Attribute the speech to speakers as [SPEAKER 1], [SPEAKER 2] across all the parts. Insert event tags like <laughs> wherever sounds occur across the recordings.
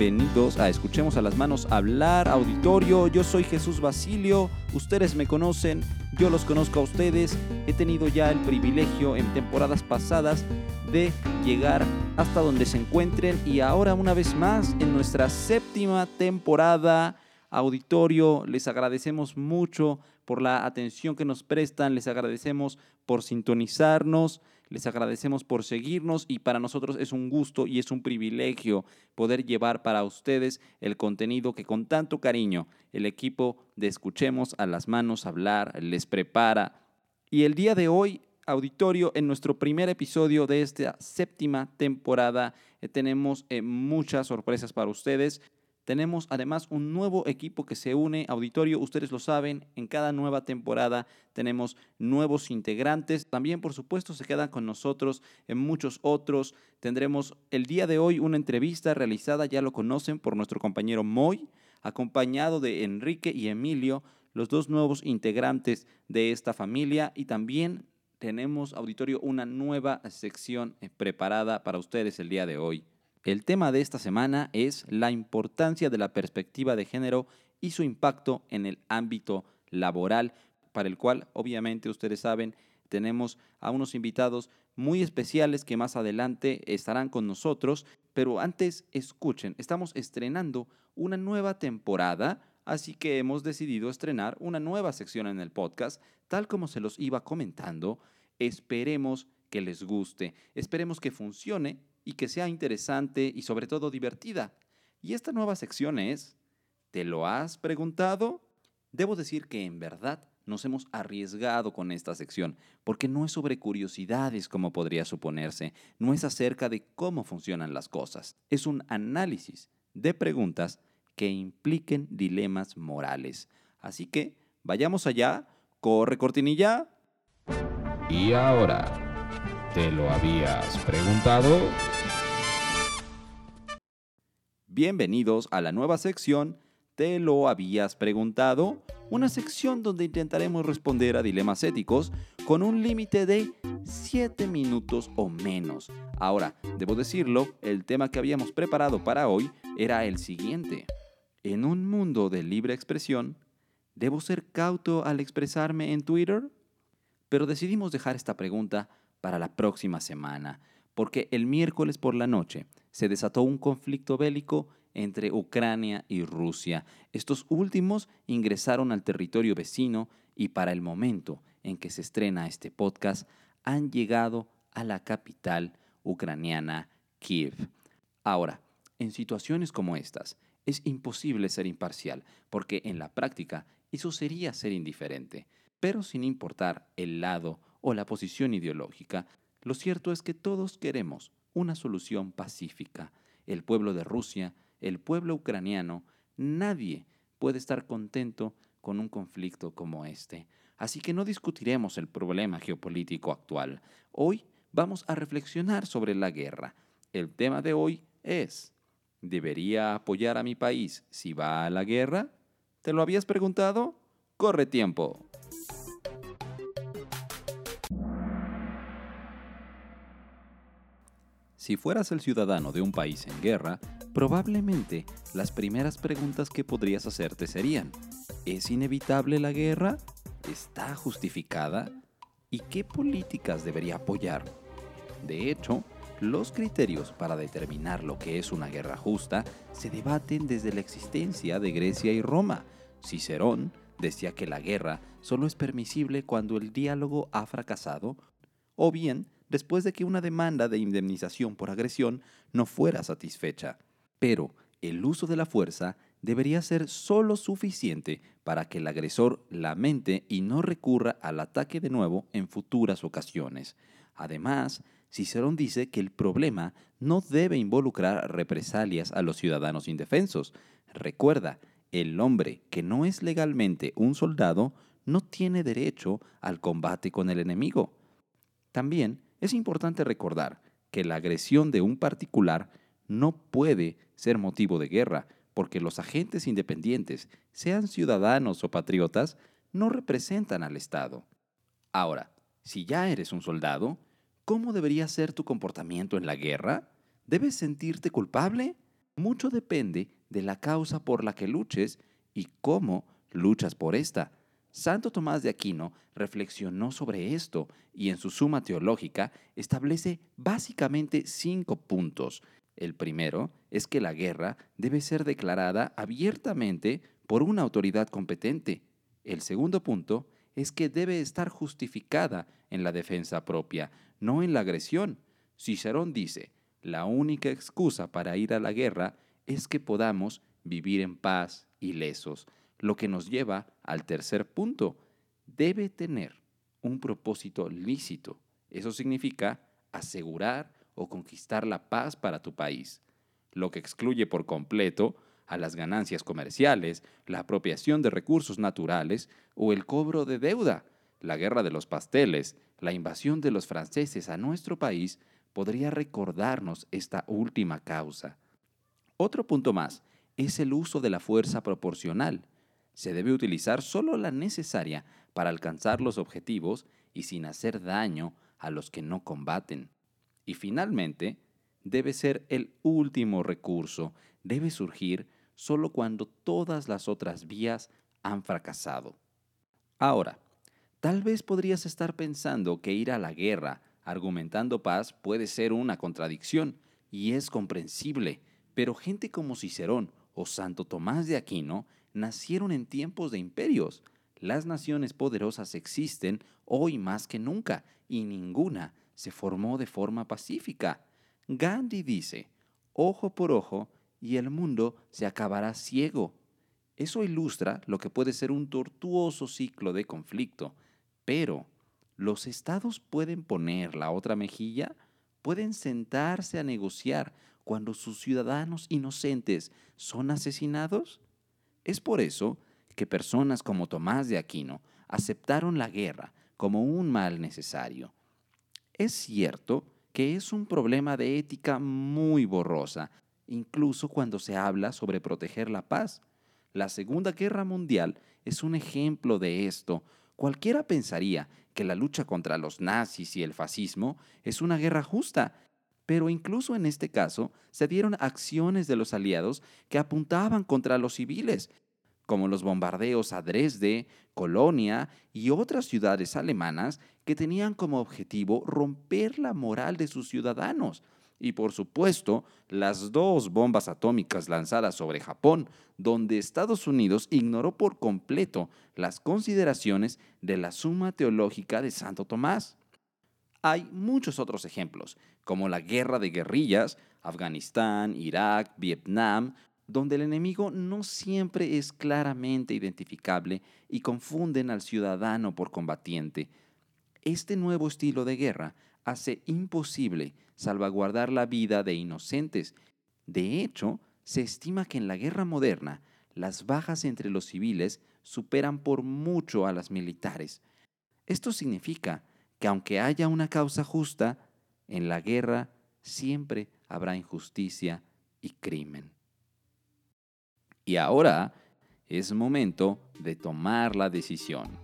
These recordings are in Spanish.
[SPEAKER 1] bienvenidos a Escuchemos a las Manos Hablar, auditorio. Yo soy Jesús Basilio, ustedes me conocen, yo los conozco a ustedes. He tenido ya el privilegio en temporadas pasadas de llegar hasta donde se encuentren y ahora una vez más en nuestra séptima temporada. Auditorio, les agradecemos mucho por la atención que nos prestan, les agradecemos por sintonizarnos. Les agradecemos por seguirnos y para nosotros es un gusto y es un privilegio poder llevar para ustedes el contenido que con tanto cariño el equipo de Escuchemos a las manos hablar les prepara. Y el día de hoy, auditorio, en nuestro primer episodio de esta séptima temporada, eh, tenemos eh, muchas sorpresas para ustedes. Tenemos además un nuevo equipo que se une, auditorio, ustedes lo saben, en cada nueva temporada tenemos nuevos integrantes. También, por supuesto, se quedan con nosotros en muchos otros. Tendremos el día de hoy una entrevista realizada, ya lo conocen, por nuestro compañero Moy, acompañado de Enrique y Emilio, los dos nuevos integrantes de esta familia. Y también tenemos, auditorio, una nueva sección eh, preparada para ustedes el día de hoy. El tema de esta semana es la importancia de la perspectiva de género y su impacto en el ámbito laboral, para el cual obviamente ustedes saben tenemos a unos invitados muy especiales que más adelante estarán con nosotros, pero antes escuchen, estamos estrenando una nueva temporada, así que hemos decidido estrenar una nueva sección en el podcast, tal como se los iba comentando, esperemos que les guste, esperemos que funcione y que sea interesante y sobre todo divertida. Y esta nueva sección es, ¿te lo has preguntado? Debo decir que en verdad nos hemos arriesgado con esta sección, porque no es sobre curiosidades como podría suponerse, no es acerca de cómo funcionan las cosas, es un análisis de preguntas que impliquen dilemas morales. Así que, vayamos allá, corre cortinilla.
[SPEAKER 2] Y ahora, ¿te lo habías preguntado?
[SPEAKER 1] Bienvenidos a la nueva sección ¿Te lo habías preguntado? Una sección donde intentaremos responder a dilemas éticos con un límite de 7 minutos o menos. Ahora, debo decirlo, el tema que habíamos preparado para hoy era el siguiente. En un mundo de libre expresión, ¿debo ser cauto al expresarme en Twitter? Pero decidimos dejar esta pregunta para la próxima semana, porque el miércoles por la noche se desató un conflicto bélico entre Ucrania y Rusia. Estos últimos ingresaron al territorio vecino y para el momento en que se estrena este podcast han llegado a la capital ucraniana, Kiev. Ahora, en situaciones como estas, es imposible ser imparcial, porque en la práctica eso sería ser indiferente. Pero sin importar el lado o la posición ideológica, lo cierto es que todos queremos una solución pacífica. El pueblo de Rusia, el pueblo ucraniano, nadie puede estar contento con un conflicto como este. Así que no discutiremos el problema geopolítico actual. Hoy vamos a reflexionar sobre la guerra. El tema de hoy es, ¿debería apoyar a mi país si va a la guerra? ¿Te lo habías preguntado? Corre tiempo. Si fueras el ciudadano de un país en guerra, probablemente las primeras preguntas que podrías hacerte serían, ¿es inevitable la guerra? ¿Está justificada? ¿Y qué políticas debería apoyar? De hecho, los criterios para determinar lo que es una guerra justa se debaten desde la existencia de Grecia y Roma. Cicerón decía que la guerra solo es permisible cuando el diálogo ha fracasado o bien después de que una demanda de indemnización por agresión no fuera satisfecha. Pero el uso de la fuerza debería ser solo suficiente para que el agresor lamente y no recurra al ataque de nuevo en futuras ocasiones. Además, Cicerón dice que el problema no debe involucrar represalias a los ciudadanos indefensos. Recuerda, el hombre que no es legalmente un soldado no tiene derecho al combate con el enemigo. También es importante recordar que la agresión de un particular no puede ser motivo de guerra, porque los agentes independientes, sean ciudadanos o patriotas, no representan al Estado. Ahora, si ya eres un soldado, ¿cómo debería ser tu comportamiento en la guerra? ¿Debes sentirte culpable? Mucho depende de la causa por la que luches y cómo luchas por esta. Santo Tomás de Aquino reflexionó sobre esto y en su suma teológica establece básicamente cinco puntos. El primero es que la guerra debe ser declarada abiertamente por una autoridad competente. El segundo punto es que debe estar justificada en la defensa propia, no en la agresión. Cicerón dice, la única excusa para ir a la guerra es que podamos vivir en paz y lesos, lo que nos lleva al tercer punto. Debe tener un propósito lícito. Eso significa asegurar o conquistar la paz para tu país, lo que excluye por completo a las ganancias comerciales, la apropiación de recursos naturales o el cobro de deuda. La guerra de los pasteles, la invasión de los franceses a nuestro país podría recordarnos esta última causa. Otro punto más es el uso de la fuerza proporcional. Se debe utilizar solo la necesaria para alcanzar los objetivos y sin hacer daño a los que no combaten. Y finalmente, debe ser el último recurso, debe surgir solo cuando todas las otras vías han fracasado. Ahora, tal vez podrías estar pensando que ir a la guerra argumentando paz puede ser una contradicción, y es comprensible, pero gente como Cicerón o Santo Tomás de Aquino nacieron en tiempos de imperios. Las naciones poderosas existen hoy más que nunca, y ninguna se formó de forma pacífica. Gandhi dice, ojo por ojo, y el mundo se acabará ciego. Eso ilustra lo que puede ser un tortuoso ciclo de conflicto, pero ¿los estados pueden poner la otra mejilla? ¿Pueden sentarse a negociar cuando sus ciudadanos inocentes son asesinados? Es por eso que personas como Tomás de Aquino aceptaron la guerra como un mal necesario. Es cierto que es un problema de ética muy borrosa, incluso cuando se habla sobre proteger la paz. La Segunda Guerra Mundial es un ejemplo de esto. Cualquiera pensaría que la lucha contra los nazis y el fascismo es una guerra justa, pero incluso en este caso se dieron acciones de los aliados que apuntaban contra los civiles, como los bombardeos a Dresde, Colonia y otras ciudades alemanas que tenían como objetivo romper la moral de sus ciudadanos y por supuesto las dos bombas atómicas lanzadas sobre Japón, donde Estados Unidos ignoró por completo las consideraciones de la Suma Teológica de Santo Tomás. Hay muchos otros ejemplos, como la guerra de guerrillas, Afganistán, Irak, Vietnam, donde el enemigo no siempre es claramente identificable y confunden al ciudadano por combatiente. Este nuevo estilo de guerra hace imposible salvaguardar la vida de inocentes. De hecho, se estima que en la guerra moderna las bajas entre los civiles superan por mucho a las militares. Esto significa que aunque haya una causa justa, en la guerra siempre habrá injusticia y crimen. Y ahora es momento de tomar la decisión.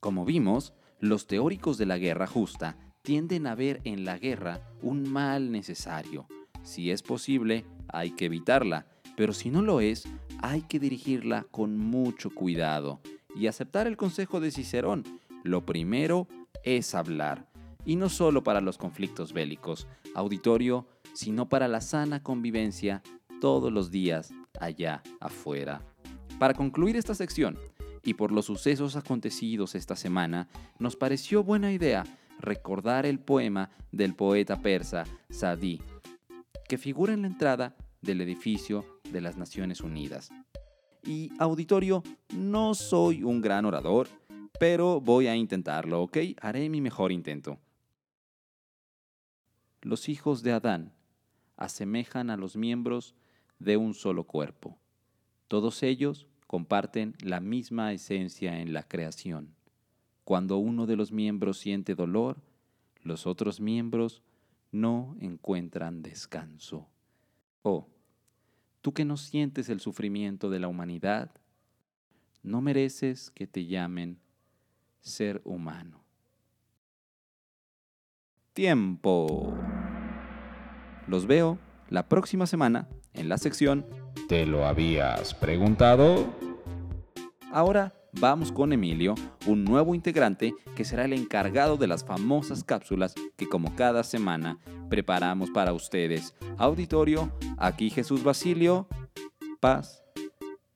[SPEAKER 1] Como vimos, los teóricos de la guerra justa tienden a ver en la guerra un mal necesario. Si es posible, hay que evitarla, pero si no lo es, hay que dirigirla con mucho cuidado y aceptar el consejo de Cicerón. Lo primero es hablar, y no solo para los conflictos bélicos, auditorio, sino para la sana convivencia todos los días allá afuera. Para concluir esta sección, y por los sucesos acontecidos esta semana, nos pareció buena idea recordar el poema del poeta persa Sadi, que figura en la entrada del edificio de las Naciones Unidas. Y auditorio, no soy un gran orador, pero voy a intentarlo, ¿ok? Haré mi mejor intento. Los hijos de Adán asemejan a los miembros de un solo cuerpo. Todos ellos comparten la misma esencia en la creación. Cuando uno de los miembros siente dolor, los otros miembros no encuentran descanso. Oh, tú que no sientes el sufrimiento de la humanidad, no mereces que te llamen ser humano. Tiempo. Los veo la próxima semana en la sección
[SPEAKER 2] ¿Te lo habías preguntado?
[SPEAKER 1] Ahora vamos con Emilio, un nuevo integrante que será el encargado de las famosas cápsulas que como cada semana preparamos para ustedes. Auditorio, aquí Jesús Basilio, paz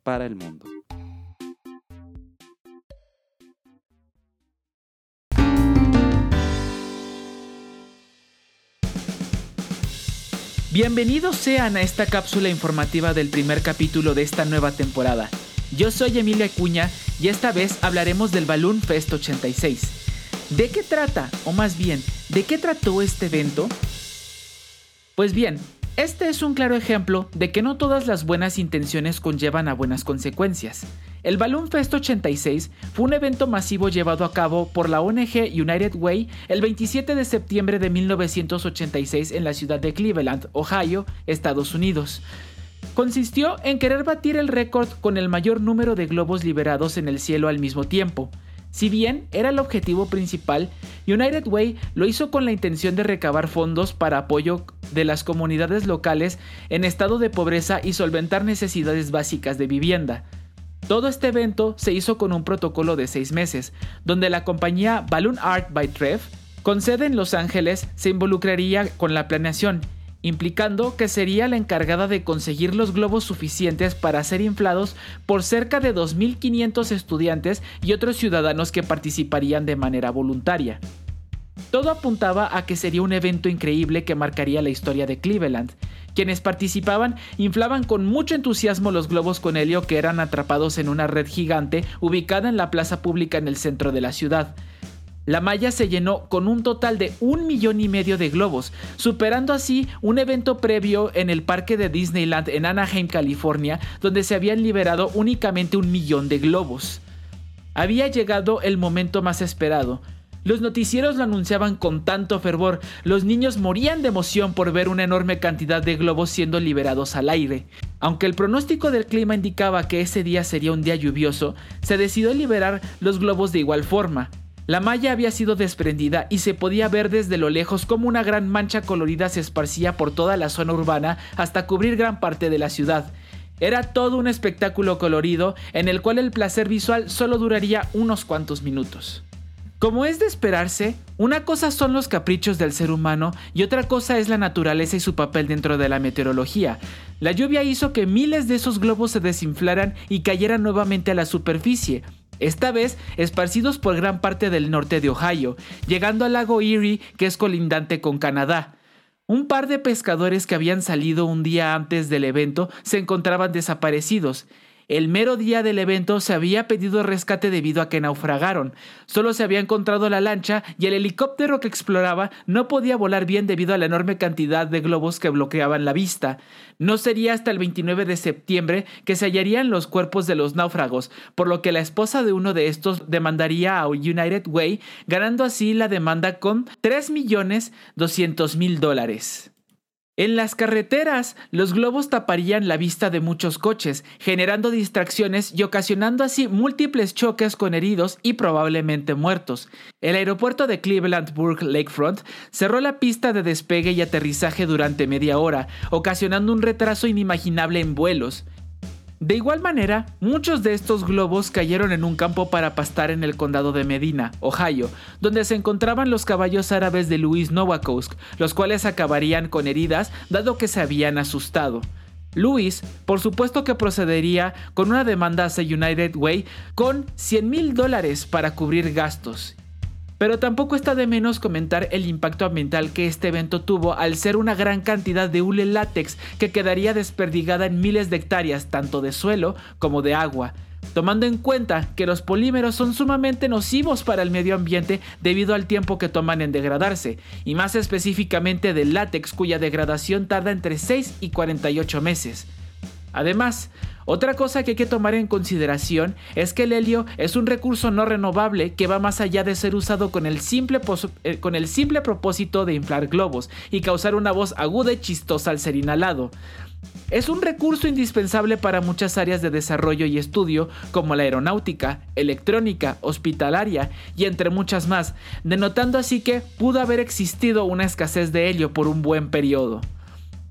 [SPEAKER 1] para el mundo.
[SPEAKER 3] Bienvenidos sean a esta cápsula informativa del primer capítulo de esta nueva temporada. Yo soy Emilia Cuña y esta vez hablaremos del Balloon Fest 86. ¿De qué trata? O más bien, ¿de qué trató este evento? Pues bien, este es un claro ejemplo de que no todas las buenas intenciones conllevan a buenas consecuencias. El Balloon Fest 86 fue un evento masivo llevado a cabo por la ONG United Way el 27 de septiembre de 1986 en la ciudad de Cleveland, Ohio, Estados Unidos. Consistió en querer batir el récord con el mayor número de globos liberados en el cielo al mismo tiempo. Si bien era el objetivo principal, United Way lo hizo con la intención de recabar fondos para apoyo de las comunidades locales en estado de pobreza y solventar necesidades básicas de vivienda. Todo este evento se hizo con un protocolo de seis meses, donde la compañía Balloon Art by Trev, con sede en Los Ángeles, se involucraría con la planeación, implicando que sería la encargada de conseguir los globos suficientes para ser inflados por cerca de 2.500 estudiantes y otros ciudadanos que participarían de manera voluntaria. Todo apuntaba a que sería un evento increíble que marcaría la historia de Cleveland. Quienes participaban inflaban con mucho entusiasmo los globos con helio que eran atrapados en una red gigante ubicada en la plaza pública en el centro de la ciudad. La malla se llenó con un total de un millón y medio de globos, superando así un evento previo en el parque de Disneyland en Anaheim, California, donde se habían liberado únicamente un millón de globos. Había llegado el momento más esperado, los noticieros lo anunciaban con tanto fervor, los niños morían de emoción por ver una enorme cantidad de globos siendo liberados al aire. Aunque el pronóstico del clima indicaba que ese día sería un día lluvioso, se decidió liberar los globos de igual forma. La malla había sido desprendida y se podía ver desde lo lejos como una gran mancha colorida se esparcía por toda la zona urbana hasta cubrir gran parte de la ciudad. Era todo un espectáculo colorido en el cual el placer visual solo duraría unos cuantos minutos. Como es de esperarse, una cosa son los caprichos del ser humano y otra cosa es la naturaleza y su papel dentro de la meteorología. La lluvia hizo que miles de esos globos se desinflaran y cayeran nuevamente a la superficie, esta vez esparcidos por gran parte del norte de Ohio, llegando al lago Erie que es colindante con Canadá. Un par de pescadores que habían salido un día antes del evento se encontraban desaparecidos el mero día del evento se había pedido rescate debido a que naufragaron. Solo se había encontrado la lancha y el helicóptero que exploraba no podía volar bien debido a la enorme cantidad de globos que bloqueaban la vista. No sería hasta el 29 de septiembre que se hallarían los cuerpos de los náufragos, por lo que la esposa de uno de estos demandaría a United Way, ganando así la demanda con 3.200.000 dólares. En las carreteras, los globos taparían la vista de muchos coches, generando distracciones y ocasionando así múltiples choques con heridos y probablemente muertos. El aeropuerto de Cleveland Burke Lakefront cerró la pista de despegue y aterrizaje durante media hora, ocasionando un retraso inimaginable en vuelos. De igual manera, muchos de estos globos cayeron en un campo para pastar en el condado de Medina, Ohio, donde se encontraban los caballos árabes de Louis Nowakowsk, los cuales acabarían con heridas dado que se habían asustado. Louis, por supuesto que procedería con una demanda hacia United Way con 100 mil dólares para cubrir gastos, pero tampoco está de menos comentar el impacto ambiental que este evento tuvo al ser una gran cantidad de hule látex que quedaría desperdigada en miles de hectáreas tanto de suelo como de agua, tomando en cuenta que los polímeros son sumamente nocivos para el medio ambiente debido al tiempo que toman en degradarse, y más específicamente del látex cuya degradación tarda entre 6 y 48 meses. Además, otra cosa que hay que tomar en consideración es que el helio es un recurso no renovable que va más allá de ser usado con el simple, eh, con el simple propósito de inflar globos y causar una voz aguda y chistosa al ser inhalado. Es un recurso indispensable para muchas áreas de desarrollo y estudio como la aeronáutica, electrónica, hospitalaria y entre muchas más, denotando así que pudo haber existido una escasez de helio por un buen periodo.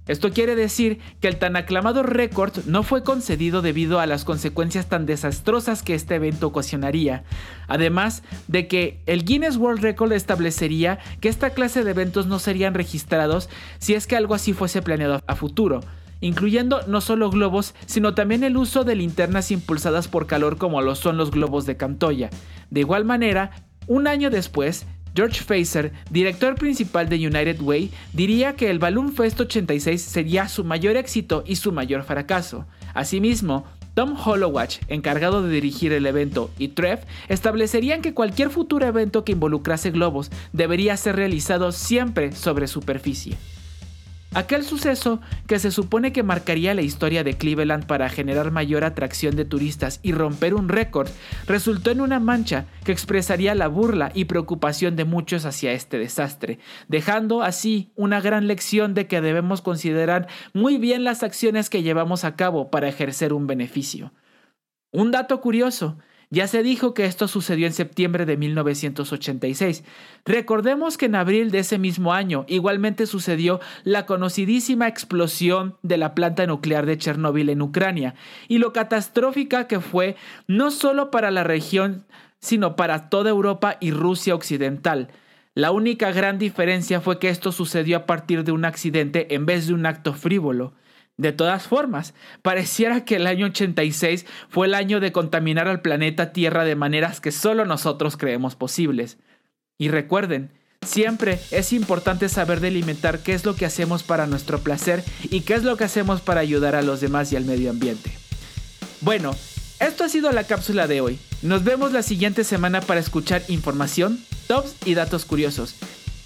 [SPEAKER 3] Esto quiere decir que el tan aclamado récord no fue concedido debido a las consecuencias tan desastrosas que este evento ocasionaría, además de que el Guinness World Record establecería que esta clase de eventos no serían registrados si es que algo así fuese planeado a futuro, incluyendo no solo globos, sino también el uso de linternas impulsadas por calor como lo son los globos de Cantoya. De igual manera, un año después, George Facer, director principal de United Way, diría que el Balloon Fest 86 sería su mayor éxito y su mayor fracaso. Asimismo, Tom Hollowatch, encargado de dirigir el evento, y Trev establecerían que cualquier futuro evento que involucrase globos debería ser realizado siempre sobre superficie. Aquel suceso, que se supone que marcaría la historia de Cleveland para generar mayor atracción de turistas y romper un récord, resultó en una mancha que expresaría la burla y preocupación de muchos hacia este desastre, dejando así una gran lección de que debemos considerar muy bien las acciones que llevamos a cabo para ejercer un beneficio. Un dato curioso, ya se dijo que esto sucedió en septiembre de 1986. Recordemos que en abril de ese mismo año igualmente sucedió la conocidísima explosión de la planta nuclear de Chernóbil en Ucrania y lo catastrófica que fue no solo para la región, sino para toda Europa y Rusia occidental. La única gran diferencia fue que esto sucedió a partir de un accidente en vez de un acto frívolo. De todas formas, pareciera que el año 86 fue el año de contaminar al planeta Tierra de maneras que solo nosotros creemos posibles. Y recuerden, siempre es importante saber delimitar qué es lo que hacemos para nuestro placer y qué es lo que hacemos para ayudar a los demás y al medio ambiente. Bueno, esto ha sido la cápsula de hoy. Nos vemos la siguiente semana para escuchar información, tops y datos curiosos.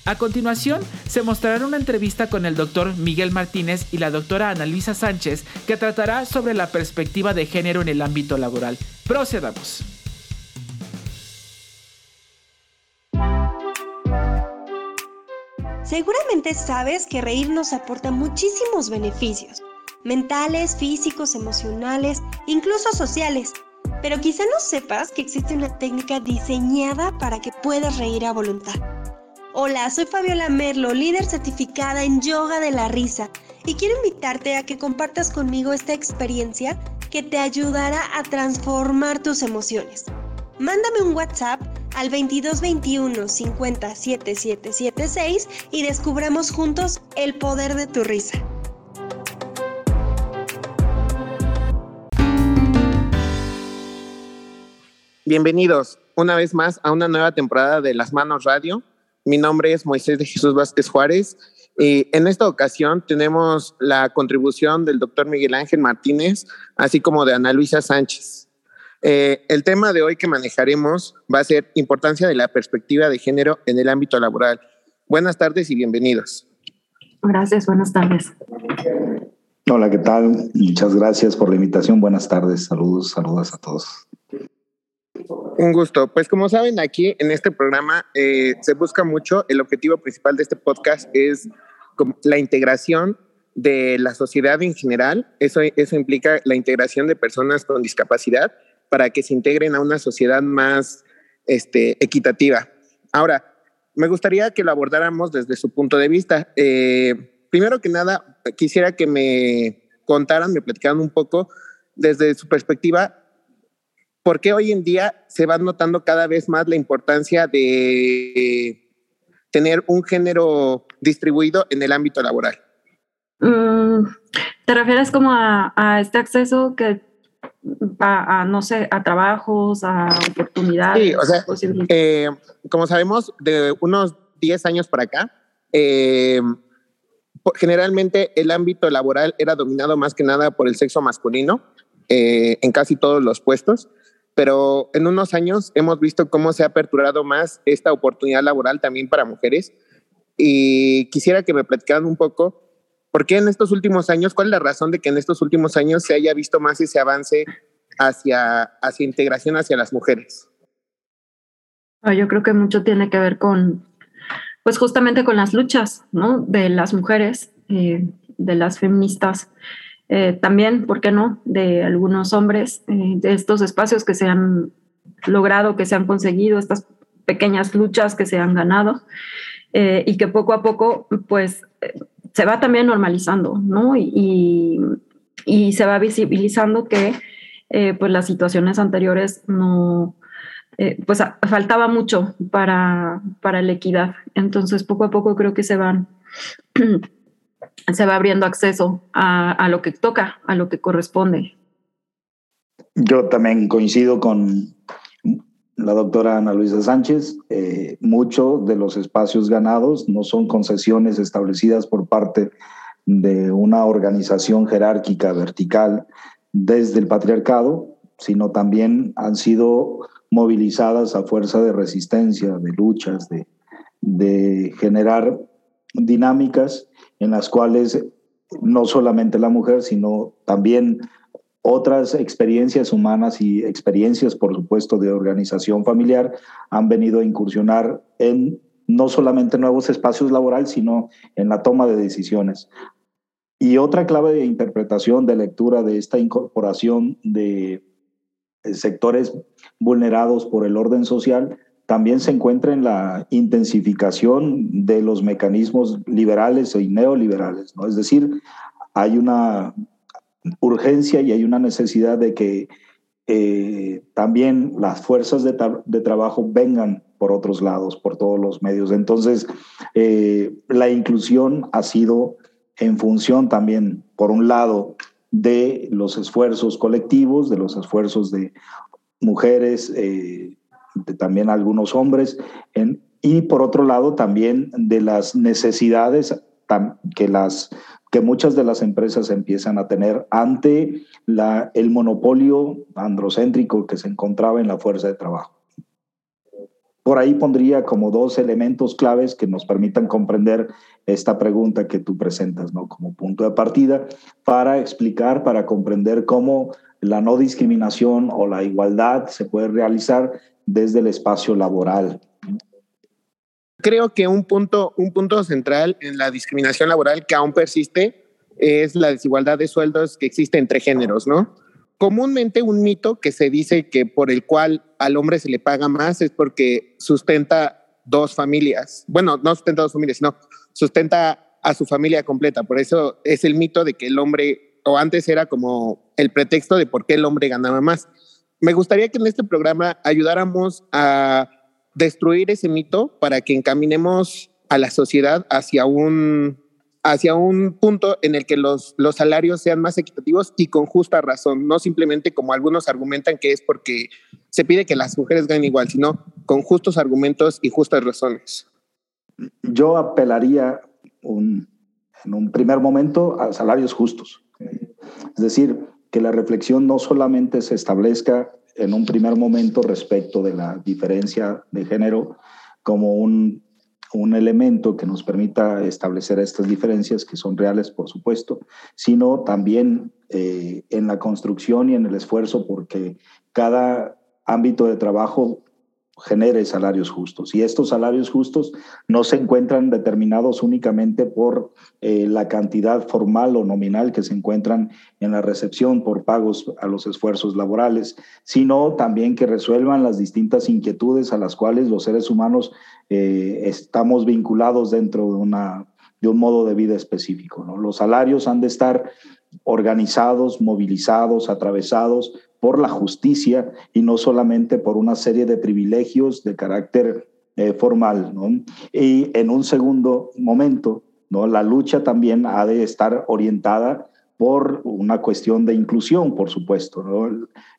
[SPEAKER 3] A continuación, se mostrará una entrevista con el doctor Miguel Martínez y la doctora Ana Luisa Sánchez que tratará sobre la perspectiva de género en el ámbito laboral. Procedamos.
[SPEAKER 4] Seguramente sabes que reír nos aporta muchísimos beneficios, mentales, físicos, emocionales, incluso sociales. Pero quizá no sepas que existe una técnica diseñada para que puedas reír a voluntad. Hola, soy Fabiola Merlo, líder certificada en yoga de la risa, y quiero invitarte a que compartas conmigo esta experiencia que te ayudará a transformar tus emociones. Mándame un WhatsApp al 2221 50 7776 y descubramos juntos el poder de tu risa.
[SPEAKER 5] Bienvenidos una vez más a una nueva temporada de Las Manos Radio mi nombre es Moisés de Jesús Vázquez Juárez. Y en esta ocasión tenemos la contribución del doctor Miguel Ángel Martínez, así como de Ana Luisa Sánchez. Eh, el tema de hoy que manejaremos va a ser importancia de la perspectiva de género en el ámbito laboral. Buenas tardes y bienvenidos.
[SPEAKER 6] Gracias, buenas tardes.
[SPEAKER 7] Hola, ¿qué tal? Muchas gracias por la invitación. Buenas tardes, saludos, saludos a todos.
[SPEAKER 5] Un gusto. Pues como saben, aquí en este programa eh, se busca mucho, el objetivo principal de este podcast es la integración de la sociedad en general. Eso, eso implica la integración de personas con discapacidad para que se integren a una sociedad más este, equitativa. Ahora, me gustaría que lo abordáramos desde su punto de vista. Eh, primero que nada, quisiera que me contaran, me platicaran un poco desde su perspectiva ¿por qué hoy en día se va notando cada vez más la importancia de tener un género distribuido en el ámbito laboral?
[SPEAKER 6] Mm, ¿Te refieres como a, este acceso que a, no sé, a trabajos, a oportunidades?
[SPEAKER 5] Sí, o sea, eh, como sabemos, de unos 10 años para acá, eh, generalmente el ámbito laboral era dominado más que nada por el sexo masculino eh, en casi todos los puestos pero en unos años hemos visto cómo se ha aperturado más esta oportunidad laboral también para mujeres y quisiera que me platicaran un poco por qué en estos últimos años, cuál es la razón de que en estos últimos años se haya visto más ese avance hacia, hacia integración hacia las mujeres.
[SPEAKER 6] Ah, yo creo que mucho tiene que ver con, pues justamente con las luchas, ¿no? De las mujeres, eh, de las feministas. Eh, también, ¿por qué no?, de algunos hombres, eh, de estos espacios que se han logrado, que se han conseguido, estas pequeñas luchas que se han ganado eh, y que poco a poco, pues, se va también normalizando, ¿no? Y, y, se va visibilizando que pues las situaciones anteriores no, pues faltaba mucho para, para la equidad. Entonces, poco a poco creo que se van, <clears throat> se va abriendo acceso a, a lo que toca, a lo que corresponde.
[SPEAKER 7] Yo también coincido con la doctora Ana Luisa Sánchez. Eh, muchos de los espacios ganados no son concesiones establecidas por parte de una organización jerárquica vertical desde el patriarcado, sino también han sido movilizadas a fuerza de resistencia, de luchas, de, de generar dinámicas en las cuales no solamente la mujer, sino también otras experiencias humanas y experiencias, por supuesto, de organización familiar han venido a incursionar en no solamente nuevos espacios laborales, sino en la toma de decisiones. Y otra clave de interpretación, de lectura de esta incorporación de sectores vulnerados por el orden social, también se encuentra en la intensificación de los mecanismos liberales y neoliberales. ¿no? Es decir, hay una urgencia y hay una necesidad de que eh, también las fuerzas de, trabajo vengan por otros lados, por todos los medios. Entonces, eh, la inclusión ha sido en función también, por un lado, de los esfuerzos colectivos, de los esfuerzos de mujeres, eh, de también algunos hombres, y por otro lado también de las necesidades que las que muchas de las empresas empiezan a tener ante la, el monopolio androcéntrico que se encontraba en la fuerza de trabajo. Por ahí pondría como dos elementos claves que nos permitan comprender esta pregunta que tú presentas, ¿no? Como punto de partida para explicar, para comprender cómo la no discriminación o la igualdad se puede realizar desde el espacio laboral,
[SPEAKER 5] Creo que un punto, un punto central en la discriminación laboral que aún persiste es la desigualdad de sueldos que existe entre géneros, ¿no? Comúnmente un mito que se dice que por el cual al hombre se le paga más es porque sustenta dos familias. Bueno, no sustenta dos familias, sino sustenta a su familia completa. Por eso es el mito de que el hombre, o antes era como el pretexto de por qué el hombre ganaba más. Me gustaría que en este programa ayudáramos a destruir ese mito para que encaminemos a la sociedad hacia un, hacia un punto en el que los, los salarios sean más equitativos y con justa razón, no simplemente como algunos argumentan que es porque se pide que las mujeres ganen igual, sino con justos argumentos y justas razones.
[SPEAKER 7] Yo apelaría en un primer momento a salarios justos. Es decir, que la reflexión no solamente se establezca en un primer momento respecto de la diferencia de género como un, un elemento que nos permita establecer estas diferencias, que son reales, por supuesto, sino también eh, en la construcción y en el esfuerzo porque cada ámbito de trabajo genere salarios justos. Y estos salarios justos no se encuentran determinados únicamente por eh, la cantidad formal o nominal que se encuentran en la recepción por pagos a los esfuerzos laborales, sino también que resuelvan las distintas inquietudes a las cuales los seres humanos eh, estamos vinculados dentro de, una, de un modo de vida específico. Los salarios han de estar organizados, movilizados, atravesados por la justicia y no solamente por una serie de privilegios de carácter eh, formal. Y en un segundo momento, ¿no? la lucha también ha de estar orientada por una cuestión de inclusión, por supuesto.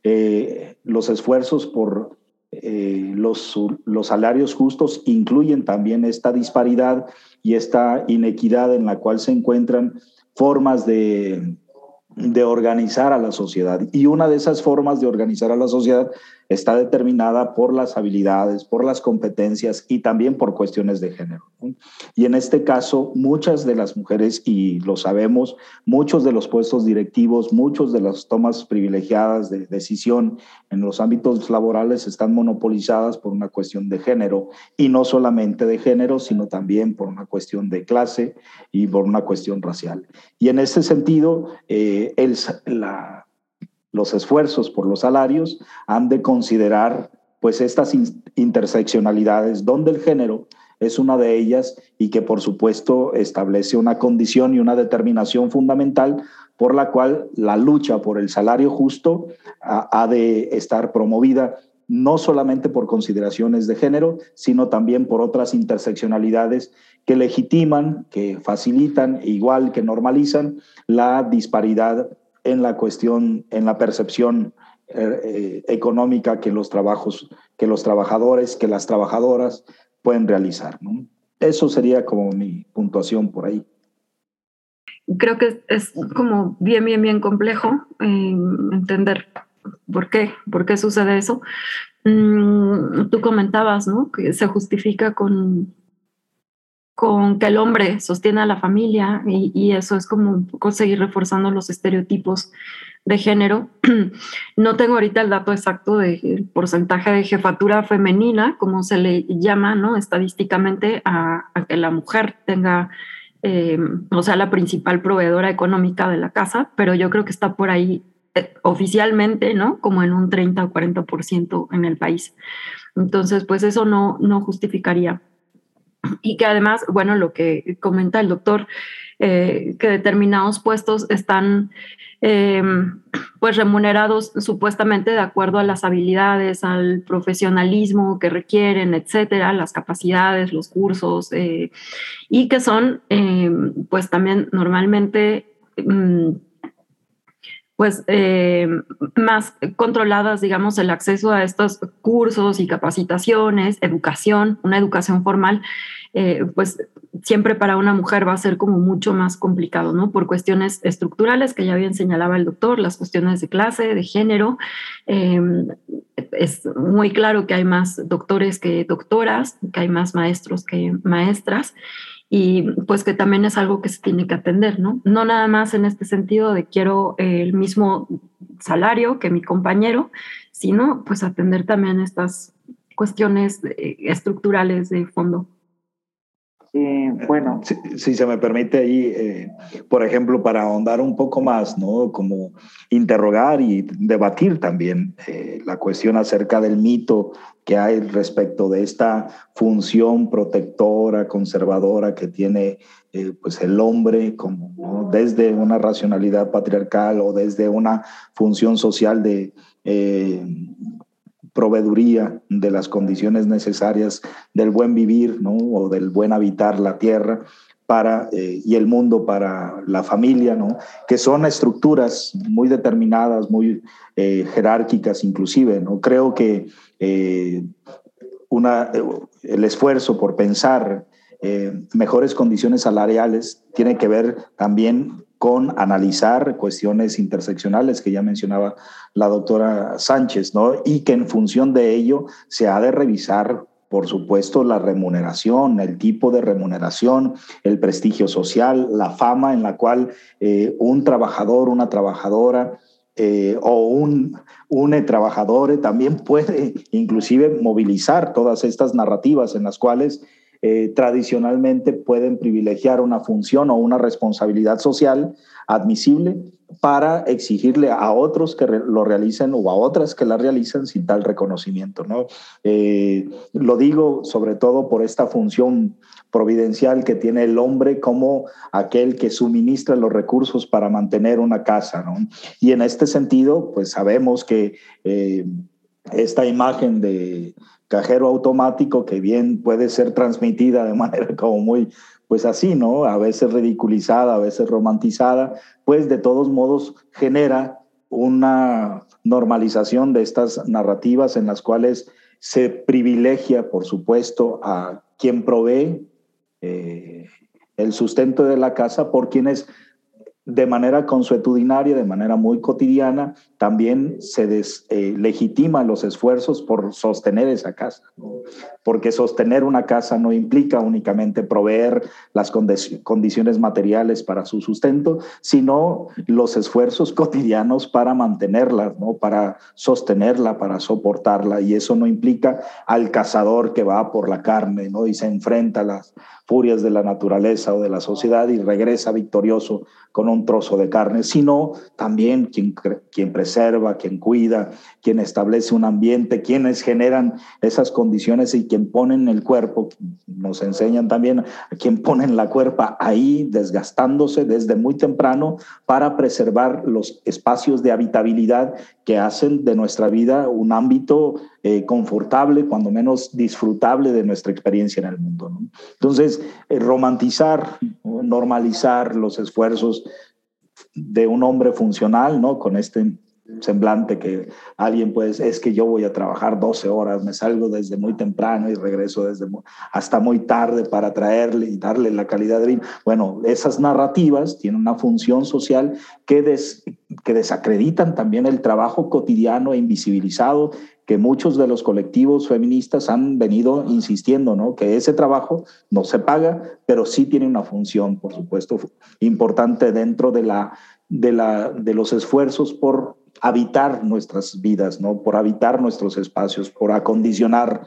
[SPEAKER 7] Eh, los esfuerzos por eh, los, los salarios justos incluyen también esta disparidad y esta inequidad en la cual se encuentran formas de, de organizar a la sociedad. Y una de esas formas de organizar a la sociedad está determinada por las habilidades, por las competencias y también por cuestiones de género. Y en este caso, muchas de las mujeres, y lo sabemos, muchos de los puestos directivos, muchos de las tomas privilegiadas de decisión en los ámbitos laborales están monopolizadas por una cuestión de género, y no solamente de género, sino también por una cuestión de clase y por una cuestión racial. Y en ese sentido, eh, el, la, los esfuerzos por los salarios han de considerar pues estas interseccionalidades donde el género es una de ellas y que por supuesto establece una condición y una determinación fundamental por la cual la lucha por el salario justo ha, de estar promovida no solamente por consideraciones de género, sino también por otras interseccionalidades que legitiman, que facilitan, igual que normalizan la disparidad en la cuestión, en la percepción eh, eh, económica que los trabajos, que los trabajadores, que las trabajadoras pueden realizar. Eso sería como mi puntuación por ahí.
[SPEAKER 6] Creo que es como bien, bien, bien complejo eh, entender por qué, por qué sucede eso. Mm, tú comentabas, ¿no? Que se justifica con, con que el hombre sostiene a la familia y, eso es como seguir reforzando los estereotipos de género. <clears throat> No tengo ahorita el dato exacto del porcentaje de jefatura femenina, como se le llama, ¿no? Estadísticamente a, que la mujer tenga, eh, o sea, la principal proveedora económica de la casa, pero yo creo que está por ahí eh, oficialmente, ¿no? Como en un 30 o 40% en el país. Entonces, pues eso no, no justificaría. Y que además, bueno, lo que comenta el doctor, eh, que determinados puestos están eh, pues remunerados supuestamente de acuerdo a las habilidades, al profesionalismo que requieren, etcétera, las capacidades, los cursos, eh, y que son pues también normalmente pues más controladas, digamos, el acceso a estos cursos y capacitaciones, educación, una educación formal, pues siempre para una mujer va a ser como mucho más complicado, ¿no? Por cuestiones estructurales que ya bien señalaba el doctor, las cuestiones de clase, de género. Em, es muy claro que hay más doctores que doctoras, que hay más maestros que maestras y pues que también es algo que se tiene que atender, ¿no? No nada más en este sentido de quiero el mismo salario que mi compañero, sino pues atender también estas cuestiones eh, estructurales de fondo.
[SPEAKER 7] Eh, bueno. Si, se me permite ahí, eh, por ejemplo, para ahondar un poco más, ¿no? Como interrogar y debatir también eh, la cuestión acerca del mito que hay respecto de esta función protectora, conservadora que tiene pues el hombre como desde una racionalidad patriarcal o desde una función social de proveeduría de las condiciones necesarias del buen vivir ¿no? o del buen habitar la tierra para, eh, y el mundo para la familia, ¿no? que son estructuras muy determinadas, muy eh, jerárquicas inclusive. ¿no? Creo que eh, una, el esfuerzo por pensar mejores condiciones salariales tiene que ver también con analizar cuestiones interseccionales que ya mencionaba la doctora Sánchez, ¿no? Y que en función de ello se ha de revisar, por supuesto, la remuneración, el tipo de remuneración, el prestigio social, la fama en la cual eh, un trabajador, una trabajadora eh, o un, un trabajador también puede inclusive movilizar todas estas narrativas en las cuales eh, tradicionalmente pueden privilegiar una función o una responsabilidad social admisible para exigirle a otros que lo realicen o a otras que la realicen sin tal reconocimiento. ¿no? Eh, lo digo sobre todo por esta función providencial que tiene el hombre como aquel que suministra los recursos para mantener una casa. ¿no? Y en este sentido, pues sabemos que eh, esta imagen de cajero automático que bien puede ser transmitida de <laughs> manera como muy, pues así, ¿no? A veces ridiculizada, a veces romantizada, pues de todos modos genera una normalización de estas narrativas en las cuales se privilegia, por supuesto, a quien provee eh, el sustento de la casa por quienes de manera consuetudinaria, de manera muy cotidiana, también se eh, los esfuerzos por sostener esa casa, porque sostener una casa no implica únicamente proveer las condiciones materiales para su sustento, sino los esfuerzos <laughs> cotidianos para mantenerla, ¿no? para sostenerla, para soportarla, y eso no implica al cazador que va por la carne ¿no? y se enfrenta a las furias de la naturaleza o de la sociedad y regresa victorioso con un trozo de carne, sino también quien, quien preserva, quien cuida, quien establece un ambiente, quienes generan esas condiciones y quien ponen el cuerpo, nos enseñan también a quien ponen la cuerpa ahí desgastándose desde muy temprano para preservar los espacios de habitabilidad que hacen de nuestra vida un ámbito eh, confortable, cuando menos disfrutable de nuestra experiencia en el mundo. Entonces, eh, romantizar, normalizar los esfuerzos de un hombre funcional, ¿no? Con este semblante que alguien pues es que yo voy a trabajar 12 horas, me salgo desde muy temprano y regreso desde hasta muy tarde para traerle y darle la calidad de vida. Bueno, esas narrativas tienen una función social que, que desacreditan también el trabajo cotidiano e invisibilizado que muchos de los colectivos feministas han venido insistiendo, ¿no? Que ese trabajo no se paga, pero sí tiene una función, por supuesto, importante dentro de la de, la, de los esfuerzos por habitar nuestras vidas, ¿no? por habitar nuestros espacios, por acondicionar,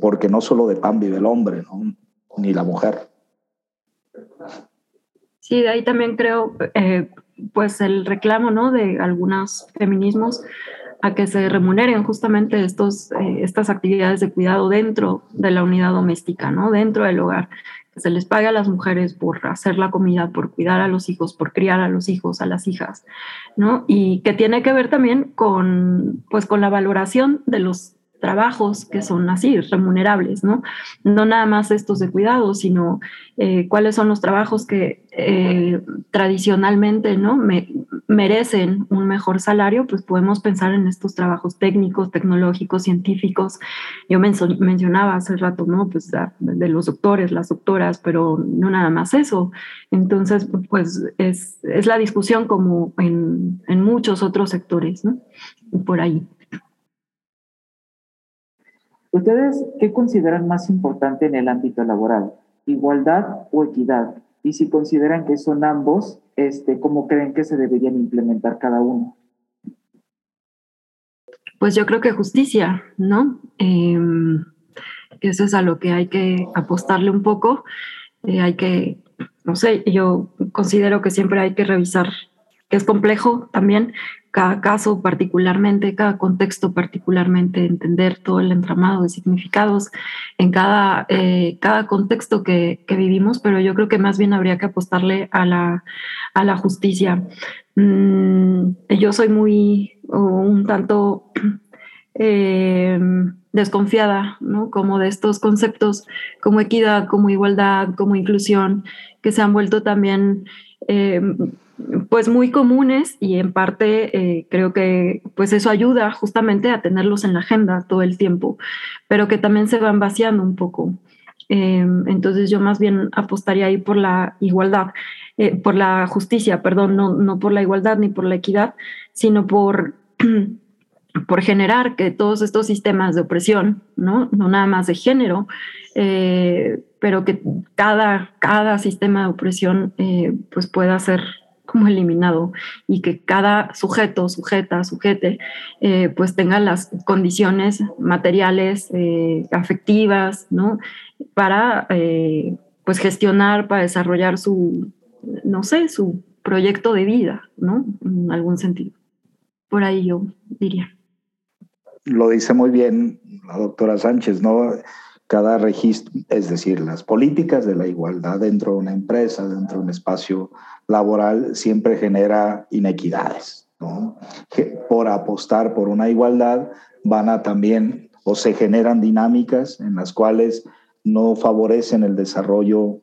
[SPEAKER 7] porque no solo de pan vive el hombre, ¿no? ni la mujer.
[SPEAKER 6] Sí, de ahí también creo, eh, pues el reclamo ¿no? de algunos feminismos a que se remuneren justamente estos, eh, estas actividades de cuidado dentro de la unidad doméstica, ¿no? dentro del hogar, se les pague a las mujeres por hacer la comida, por cuidar a los hijos, por criar a los hijos, a las hijas, ¿no? Y que tiene que ver también con, pues, con la valoración de los trabajos que son así, remunerables, ¿no? No nada más estos de cuidado, sino eh, cuáles son los trabajos que eh, tradicionalmente, ¿no? Me, merecen un mejor salario, pues podemos pensar en estos trabajos técnicos, tecnológicos, científicos. Yo mencionaba hace rato, ¿no? Pues de los doctores, las doctoras, pero no nada más eso. Entonces, pues es, es la discusión como en, en muchos otros sectores, ¿no? Por ahí.
[SPEAKER 8] ¿Ustedes qué consideran más importante en el ámbito laboral? ¿Igualdad o equidad? Y si consideran que son ambos, este, ¿cómo creen que se deberían implementar cada uno?
[SPEAKER 6] Pues yo creo que justicia, ¿no? Em, eso es a lo que hay que apostarle un poco. Eh, hay que, no sé, yo considero que siempre hay que revisar, es complejo también, cada caso particularmente, cada contexto particularmente, entender todo el entramado de significados en cada, eh, cada contexto que, que, vivimos, pero yo creo que más bien habría que apostarle a la, a la justicia. Mm, yo soy muy, un tanto eh, desconfiada, ¿no? Como de estos conceptos como equidad, como igualdad, como inclusión, que se han vuelto también... Eh, pues muy comunes y en parte eh, creo que pues eso ayuda justamente a tenerlos en la agenda todo el tiempo, pero que también se van vaciando un poco. Em, entonces yo más bien apostaría ahí por la igualdad, eh, por la justicia, perdón, no, no por la igualdad ni por la equidad, sino por, <clears throat> por generar que todos estos sistemas de opresión, no, no nada más de género, eh, pero que cada, cada sistema de opresión pues pueda ser como eliminado y que cada sujeto, sujeta, sujete, eh, pues tenga las condiciones materiales, eh, afectivas, ¿no? Para, eh, pues gestionar, para desarrollar su, no sé, su proyecto de vida, ¿no? En algún sentido. Por ahí yo diría.
[SPEAKER 7] Lo dice muy bien la doctora Sánchez, ¿no? cada registro, es decir, las políticas de la igualdad dentro de una empresa, dentro de un espacio laboral, siempre genera inequidades. ¿no? Por apostar por una igualdad, van a también o se generan dinámicas en las cuales no favorecen el desarrollo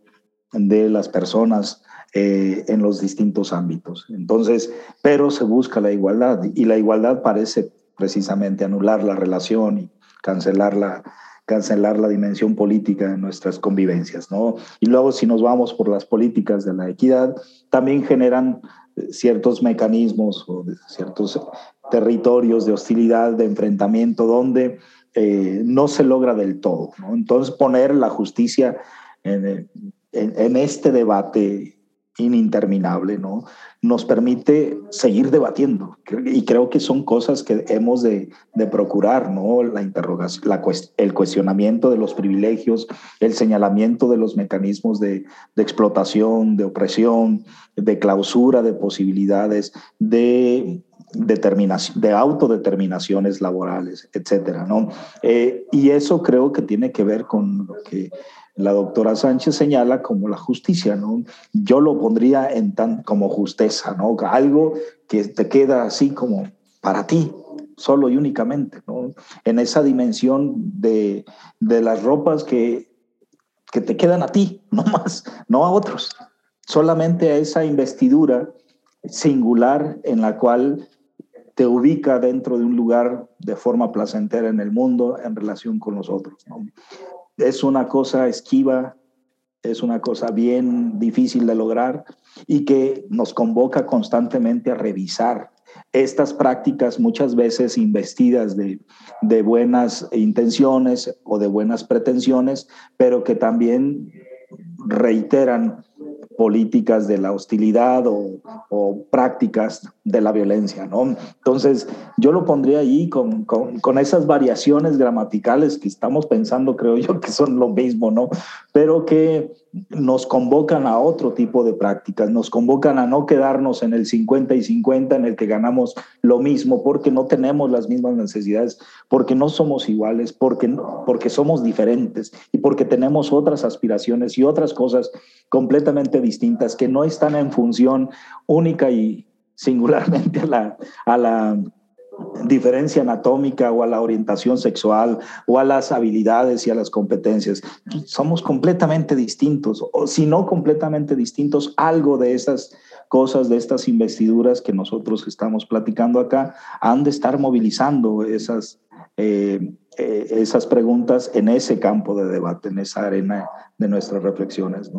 [SPEAKER 7] de las personas eh, en los distintos ámbitos. Entonces, pero se busca la igualdad y la igualdad parece precisamente anular la relación y cancelar la, cancelar la dimensión política de nuestras convivencias, ¿no? Y luego si nos vamos por las políticas de la equidad, también generan eh, ciertos mecanismos o ciertos territorios de hostilidad, de enfrentamiento, donde eh, no se logra del todo. Entonces poner la justicia en, en este debate ininterminable, ¿no? Nos permite seguir debatiendo y creo que son cosas que hemos de, procurar, ¿no? La interrogación, el cuestionamiento de los privilegios, el señalamiento de los mecanismos de, de explotación, de opresión, de clausura de posibilidades, de determinación, de autodeterminaciones laborales, etcétera, ¿no? Eh, y eso creo que tiene que ver con lo que la doctora Sánchez señala como la justicia, ¿no? Yo lo pondría en tan como justeza, ¿no? Algo que te queda así como para ti, solo y únicamente, ¿no? En esa dimensión de, de las ropas que, que te quedan a ti, <laughs> no más, no a otros. Solamente a esa investidura singular en la cual te ubica dentro de un lugar de forma placentera en el mundo en relación con los otros. ¿no? Es una cosa esquiva, es una cosa bien difícil de lograr y que nos convoca constantemente a revisar estas prácticas muchas veces investidas de, de, buenas intenciones o de buenas pretensiones, pero que también reiteran políticas de la hostilidad o, prácticas de la violencia, ¿no? Entonces, yo lo pondría ahí con, con, con, esas variaciones gramaticales que estamos pensando, creo yo, que son lo mismo, ¿no? Pero que nos convocan a otro tipo de prácticas, nos convocan a no quedarnos en el 50 y 50 en el que ganamos lo mismo porque no tenemos las mismas necesidades, porque no somos iguales, porque, porque somos diferentes y porque tenemos otras aspiraciones y otras cosas completamente distintas que no están en función única y singularmente a la, a la diferencia anatómica o a la orientación sexual o a las habilidades y a las competencias. Somos completamente distintos, o si no completamente distintos, algo de esas cosas, de estas investiduras que nosotros estamos platicando acá, han de estar movilizando esas, eh, eh, esas preguntas en ese campo de debate, en esa arena de nuestras reflexiones.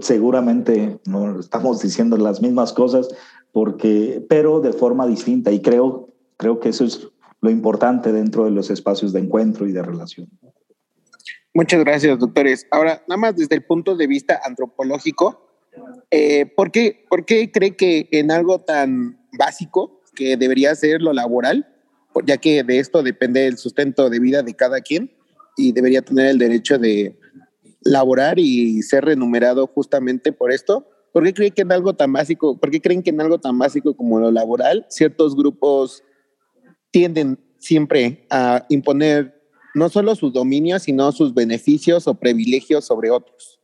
[SPEAKER 7] Seguramente no estamos diciendo las mismas cosas, porque, pero de forma distinta y creo Creo que eso es lo importante dentro de los espacios de encuentro y de relación.
[SPEAKER 5] Muchas gracias, doctores. Ahora, nada más desde el punto de vista antropológico, eh, ¿por, qué, ¿por qué cree que en algo tan básico que debería ser lo laboral, ya que de esto depende el sustento de vida de cada quien y debería tener el derecho de laborar y ser remunerado justamente por esto? ¿Por qué creen que en algo tan básico, por qué creen que en algo tan básico como lo laboral, ciertos grupos tienden siempre a imponer no solo su dominio, sino sus beneficios o privilegios sobre otros.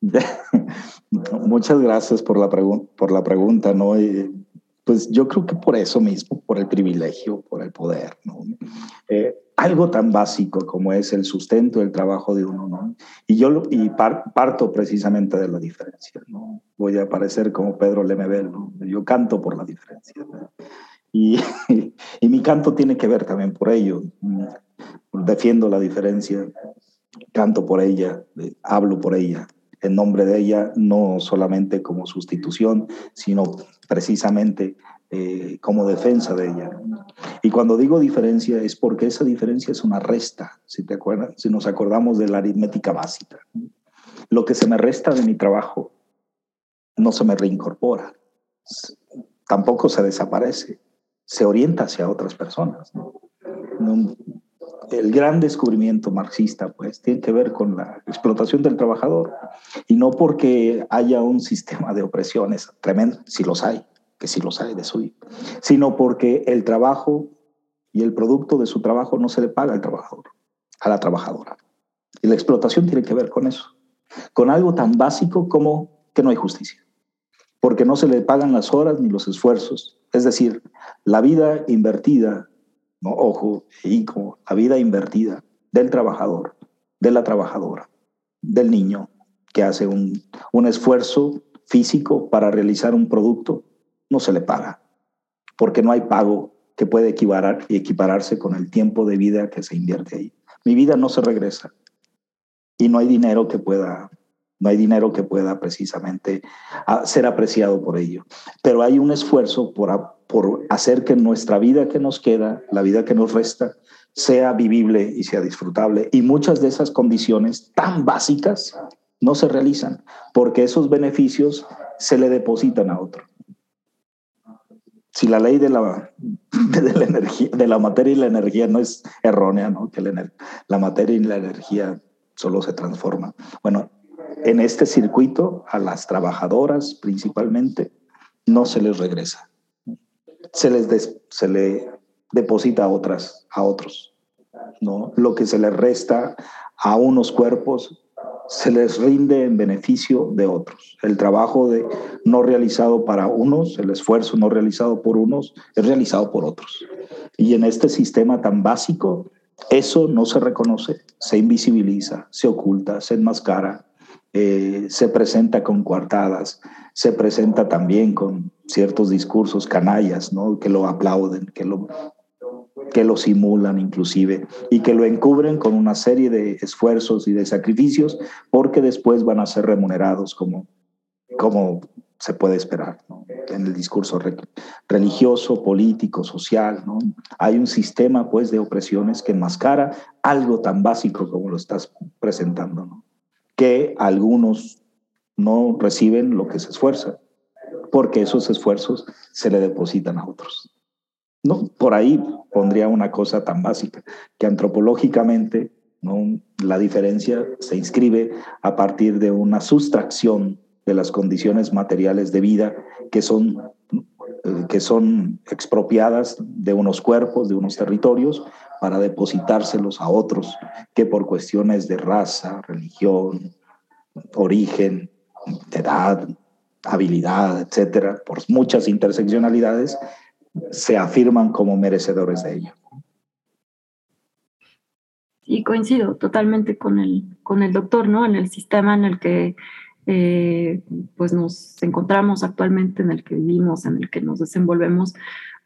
[SPEAKER 5] <laughs>
[SPEAKER 7] Muchas gracias por la, por la pregunta, ¿no? pues yo creo que por eso mismo, por el privilegio, por el poder, ¿no? Eh, algo tan básico como es el sustento del trabajo de uno, ¿no? Y yo y parto precisamente de la diferencia, ¿no? Voy a parecer como Pedro Lemebel, ¿no? Yo canto por la diferencia. ¿no? Y, <laughs> y, mi canto tiene que ver también por ello. Defiendo la diferencia, canto por ella, hablo por ella, en nombre de ella, no solamente como sustitución, sino precisamente eh, como defensa de ella. Y cuando digo diferencia es porque esa diferencia es una resta, si te acuerdas, si nos acordamos de la aritmética básica. Lo que se me resta de mi trabajo no se me reincorpora, tampoco se desaparece, se orienta hacia otras personas. El gran descubrimiento marxista, pues, tiene que ver con la explotación del trabajador y no porque haya un sistema de opresiones tremendo, si los hay, que si los hay de su, sino porque el trabajo y el producto de su trabajo no se le paga al trabajador, a la trabajadora. Y la explotación tiene que ver con eso, con algo tan básico como que no hay justicia, porque no se le pagan las horas ni los esfuerzos es decir, la vida invertida, ¿no? ojo, como la vida invertida del trabajador, de la trabajadora, del niño que hace un, un esfuerzo físico para realizar un producto, no se le paga, porque no hay pago que pueda equiparar, equipararse con el tiempo de vida que se invierte ahí. Mi vida no se regresa y no hay dinero que pueda no hay dinero que pueda precisamente ah, ser apreciado por ello. Pero hay un esfuerzo por, por hacer que nuestra vida que nos queda, la vida que nos resta, sea vivible y sea disfrutable. Y muchas de esas condiciones tan básicas no se realizan porque esos beneficios se le depositan a otro. Si la ley de la, <laughs> de la, energía, de la materia y la energía no es errónea, ¿no? que la, la materia y la energía solo se transforman. Bueno, en este circuito a las trabajadoras principalmente no se les regresa. se les se le deposita a otras, a otros. ¿no? Lo que se les resta a unos cuerpos se les rinde en beneficio de otros. El trabajo de, no realizado para unos, el esfuerzo no realizado por unos, es realizado por otros. Y en este sistema tan básico, eso no se reconoce, se invisibiliza, se oculta, se enmascara, eh, se presenta con coartadas, se presenta también con ciertos discursos canallas, ¿no? que lo aplauden, que lo que lo simulan inclusive y que lo encubren con una serie de esfuerzos y de sacrificios porque después van a ser remunerados como, como se puede esperar en el discurso religioso, político, social. ¿no? Hay un sistema pues de opresiones que enmascara algo tan básico como lo estás presentando, ¿no? Que algunos no reciben lo que se esfuerza porque esos esfuerzos se le depositan a otros. No, por ahí pondría una cosa tan básica, que antropológicamente ¿no? la diferencia se inscribe a partir de una sustracción de las condiciones materiales de vida que son, eh, que son expropiadas de unos cuerpos, de unos territorios, para depositárselos a otros que por cuestiones de raza, religión, origen, edad, habilidad, etcétera, por muchas interseccionalidades, se afirman como merecedores de ello.
[SPEAKER 6] Y coincido totalmente con el, con el doctor, ¿no? En el sistema en el que eh, pues nos encontramos actualmente, en el que vivimos, en el que nos desenvolvemos,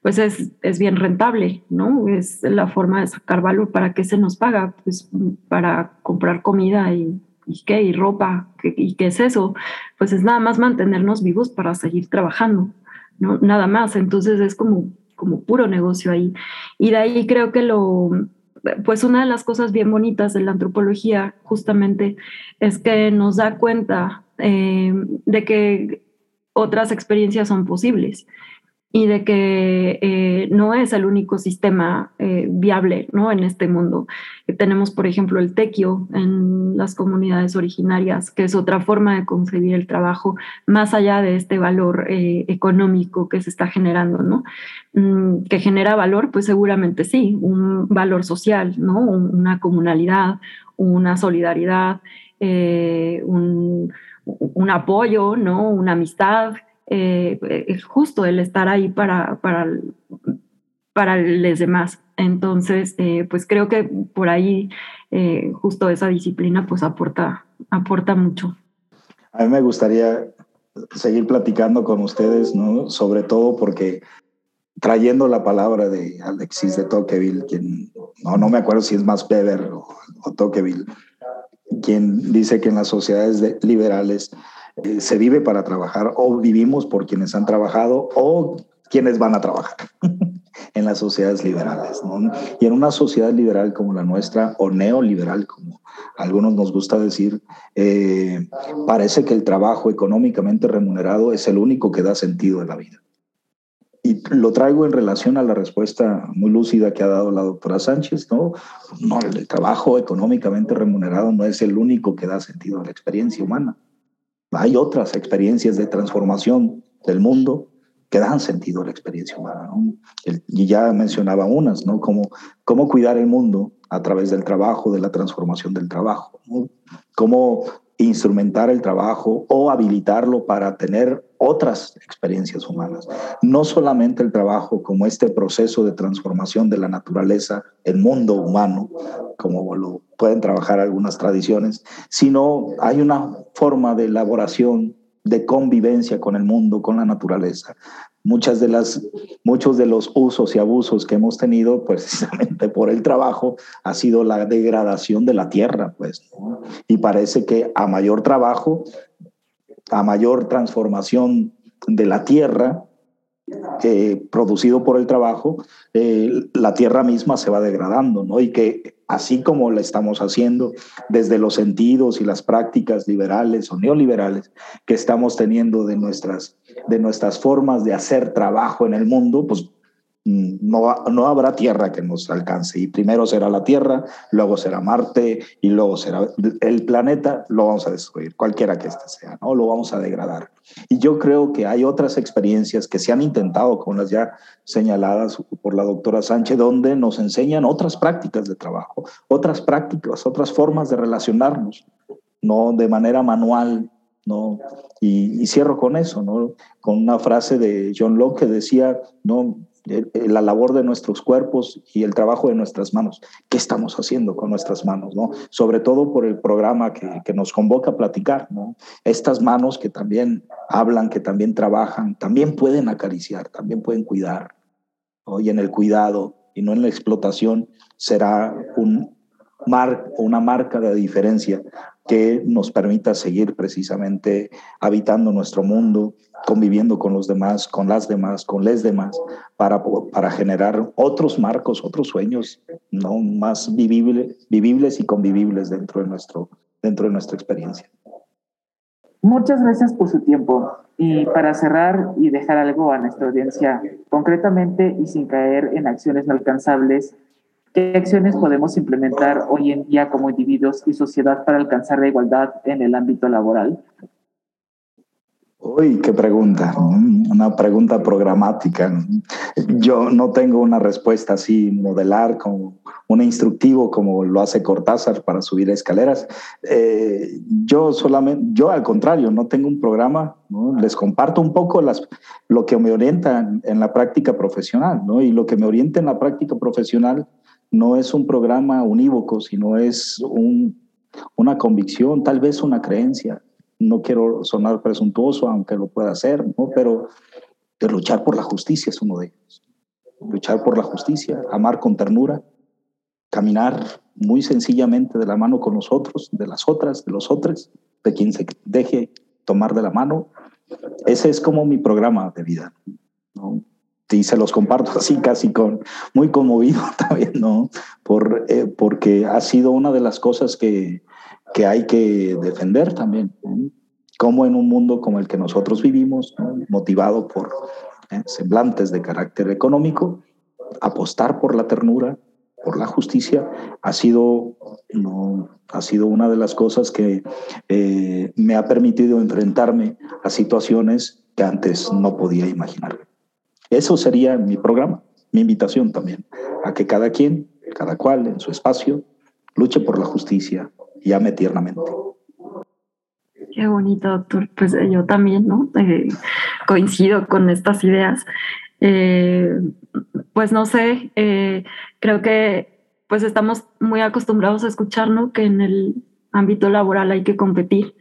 [SPEAKER 6] pues es, es bien rentable, ¿no? Es la forma de sacar valor. ¿Para qué se nos paga? Pues para comprar comida y, qué, y ropa, ¿y qué es eso? Pues es nada más mantenernos vivos para seguir trabajando. ¿no? Nada más. Entonces es como, como puro negocio ahí. Y de ahí creo que lo, pues una de las cosas bien bonitas de la antropología justamente es que nos da cuenta eh, de que otras experiencias son posibles y de que eh, no es el único sistema eh, viable ¿no? en este mundo. Tenemos, por ejemplo, el tequio en las comunidades originarias, que es otra forma de concebir el trabajo más allá de este valor eh, económico que se está generando, ¿no? Mm, que genera valor, pues seguramente sí, un valor social, ¿no? una comunalidad, una solidaridad, un, un apoyo, ¿no? una amistad, eh, es justo el estar ahí para, para, para los demás. Entonces, eh, pues creo que por ahí eh, justo esa disciplina pues aporta, aporta mucho.
[SPEAKER 7] A mí me gustaría seguir platicando con ustedes, ¿no? Sobre todo porque trayendo la palabra de Alexis de Tocqueville, quien no, no me acuerdo si es más Weber o, o Tocqueville, quien dice que en las sociedades liberales eh, se vive para trabajar o vivimos por quienes han trabajado o quienes van a trabajar <laughs> en las sociedades liberales. Y en una sociedad liberal como la nuestra, o neoliberal, como algunos nos gusta decir, eh, parece que el trabajo económicamente remunerado es el único que da sentido de la vida. Y lo traigo en relación a la respuesta muy lúcida que ha dado la doctora Sánchez, ¿no? No, el trabajo económicamente remunerado no es el único que da sentido a la experiencia humana. Hay otras experiencias de transformación del mundo que dan sentido a la experiencia humana. y ya mencionaba unas, ¿no? Como cómo cuidar el mundo a través del trabajo, de la transformación del trabajo. Cómo instrumentar el trabajo o habilitarlo para tener otras experiencias humanas. No solamente el trabajo como este proceso de transformación de la naturaleza, el mundo humano, como lo pueden trabajar algunas tradiciones, sino hay una forma de elaboración, de convivencia con el mundo, con la naturaleza, muchas de las, muchos de los usos y abusos que hemos tenido <laughs> precisamente por el trabajo ha sido la degradación de la tierra, pues. Y parece que a mayor trabajo, a mayor transformación de la tierra, producido por el trabajo, eh, la tierra misma se va degradando, ¿no? Y que así como la estamos haciendo desde los sentidos y las prácticas liberales o neoliberales que estamos teniendo de nuestras, de nuestras formas de hacer trabajo en el mundo, pues no, no habrá tierra que nos alcance. Y primero será la Tierra, luego será Marte y luego será el planeta, lo vamos a destruir, cualquiera que este sea, ¿no? Lo vamos a degradar. Y yo creo que hay otras experiencias que se han intentado, como las ya señaladas por la doctora Sánchez, donde nos enseñan otras prácticas de trabajo, otras prácticas, otras formas de relacionarnos, no de manera manual, ¿no? Y, y, cierro con eso, ¿no? Con una frase de John Locke que decía, ¿no? La labor de nuestros cuerpos y el trabajo de nuestras manos. ¿Qué estamos haciendo con nuestras manos? ¿no? Sobre todo por el programa que, que nos convoca a platicar. ¿no? Estas manos que también hablan, que también trabajan, también pueden acariciar, también pueden cuidar. Y en el cuidado y no en la explotación será un mar, una marca de diferencia que nos permita seguir precisamente habitando nuestro mundo, conviviendo con los demás, con las demás, con les demás, para, para generar otros marcos, otros sueños, ¿no? más vivible, vivibles y convivibles dentro de, nuestro, dentro de nuestra experiencia.
[SPEAKER 8] Muchas gracias por su tiempo. Y para cerrar y dejar algo a nuestra audiencia, concretamente y sin caer en acciones no alcanzables, ¿qué acciones podemos implementar hoy en día como individuos y sociedad para alcanzar la igualdad en el ámbito laboral?
[SPEAKER 7] Uy, qué pregunta, una pregunta programática. Yo no tengo una respuesta así modelar como un instructivo como lo hace Cortázar para subir escaleras. Eh, yo solamente, yo al contrario, no tengo un programa, les comparto un poco las, lo que me orienta en la práctica profesional, ¿no? Y lo que me orienta en la práctica profesional no es un programa unívoco, sino es un, una convicción, tal vez una creencia no quiero sonar presuntuoso, aunque lo pueda hacer, ¿no? pero de luchar por la justicia es uno de ellos. Luchar por la justicia, amar con ternura, caminar muy sencillamente de la mano con nosotros, de las otras, de los otros, de quien se deje tomar de la mano. Ese es como mi programa de vida. ¿no? Y se los comparto así, casi con muy conmovido <laughs> también, ¿no? Por, eh, porque ha sido una de las cosas que, que hay que defender también. Como en un mundo como el que nosotros vivimos, motivado por ¿eh? semblantes de carácter económico, apostar por la ternura, por la justicia, ha sido, no, ha sido una de las cosas que eh, me ha permitido enfrentarme a situaciones que antes no podía imaginar. Eso sería mi programa, mi invitación también, a que cada quien, cada cual en su espacio, luche por la justicia, y ame tiernamente.
[SPEAKER 6] Qué bonito, doctor. Pues eh, yo también, ¿no? Eh, coincido con estas ideas. Eh, pues no sé, creo que pues estamos muy acostumbrados a escuchar, ¿no? Que en el ámbito laboral hay que competir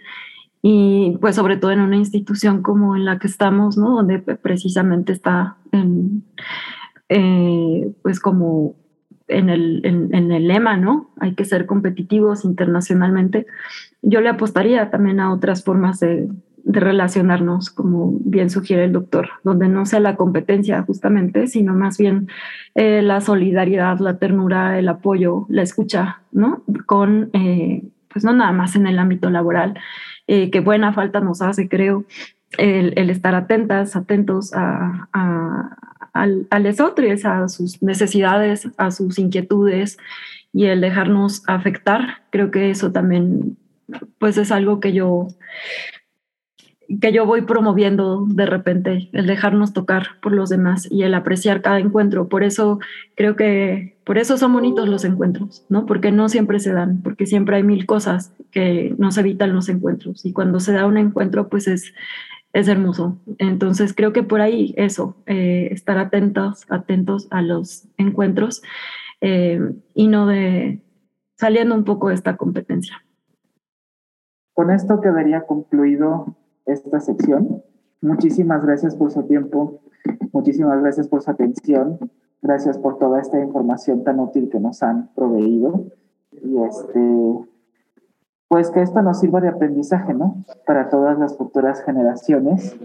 [SPEAKER 6] y pues sobre todo en una institución como en la que estamos, ¿no? Donde precisamente está en, pues como en el, en, el lema, ¿no? Hay que ser competitivos internacionalmente. Yo le apostaría también a otras formas de, de relacionarnos, como bien sugiere el doctor, donde no sea la competencia justamente, sino más bien eh, la solidaridad, la ternura, el apoyo, la escucha, ¿no? Con, eh, pues no nada más en el ámbito laboral, eh, que buena falta nos hace, creo, el, estar atentas, atentos a, a, al, al a sus necesidades, a sus inquietudes y el dejarnos afectar. Creo que eso también pues es algo que yo que yo voy promoviendo de repente, el dejarnos tocar por los demás y el apreciar cada encuentro. Por eso creo que, por eso son bonitos los encuentros, ¿no? Porque no siempre se dan, porque siempre hay mil cosas que nos evitan los encuentros. Y cuando se da un encuentro, pues es, es hermoso. Entonces creo que por ahí eso, eh, estar atentos, atentos a los encuentros eh, y no de saliendo un poco de esta competencia.
[SPEAKER 8] Con esto quedaría concluido esta sección. Muchísimas gracias por su tiempo, muchísimas gracias por su atención, gracias por toda esta información tan útil que nos han proveído. Y este, pues que esto nos sirva de aprendizaje, ¿no? Para todas las futuras generaciones,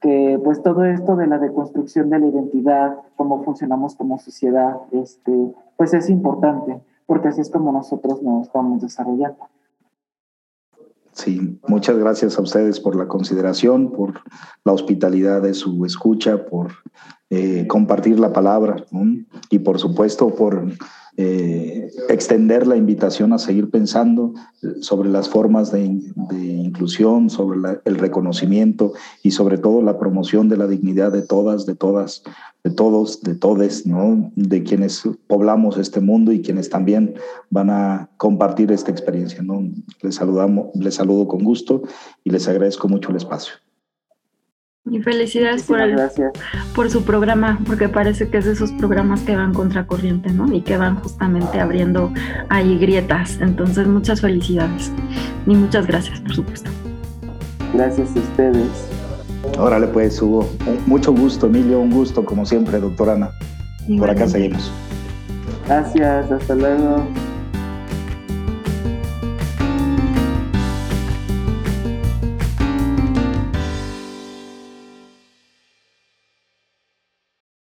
[SPEAKER 8] que pues todo esto de la deconstrucción de la identidad, cómo funcionamos como sociedad, este, pues es importante, porque así es como nosotros nos vamos desarrollando.
[SPEAKER 7] Sí, muchas gracias a ustedes por la consideración, por la hospitalidad de su escucha, por eh, compartir la palabra y por supuesto por eh, extender la invitación a seguir pensando eh, sobre las formas de, inclusión, sobre el reconocimiento y sobre todo la promoción de la dignidad de todas, de todas, de todos, de todes, ¿no? de quienes poblamos este mundo y quienes también van a compartir esta experiencia. ¿no? Les, saludamos, les saludo con gusto y les agradezco mucho el espacio.
[SPEAKER 6] Y felicidades por, el, por su programa, porque parece que es de esos programas que van contracorriente, ¿no? Y que van justamente abriendo ahí grietas. Entonces, muchas felicidades. Y muchas gracias, por supuesto.
[SPEAKER 8] Gracias a ustedes.
[SPEAKER 7] Órale, pues, Hugo. Mucho gusto, Emilio. Un gusto, como siempre, doctora Ana. Por acá seguimos.
[SPEAKER 8] Gracias, hasta luego.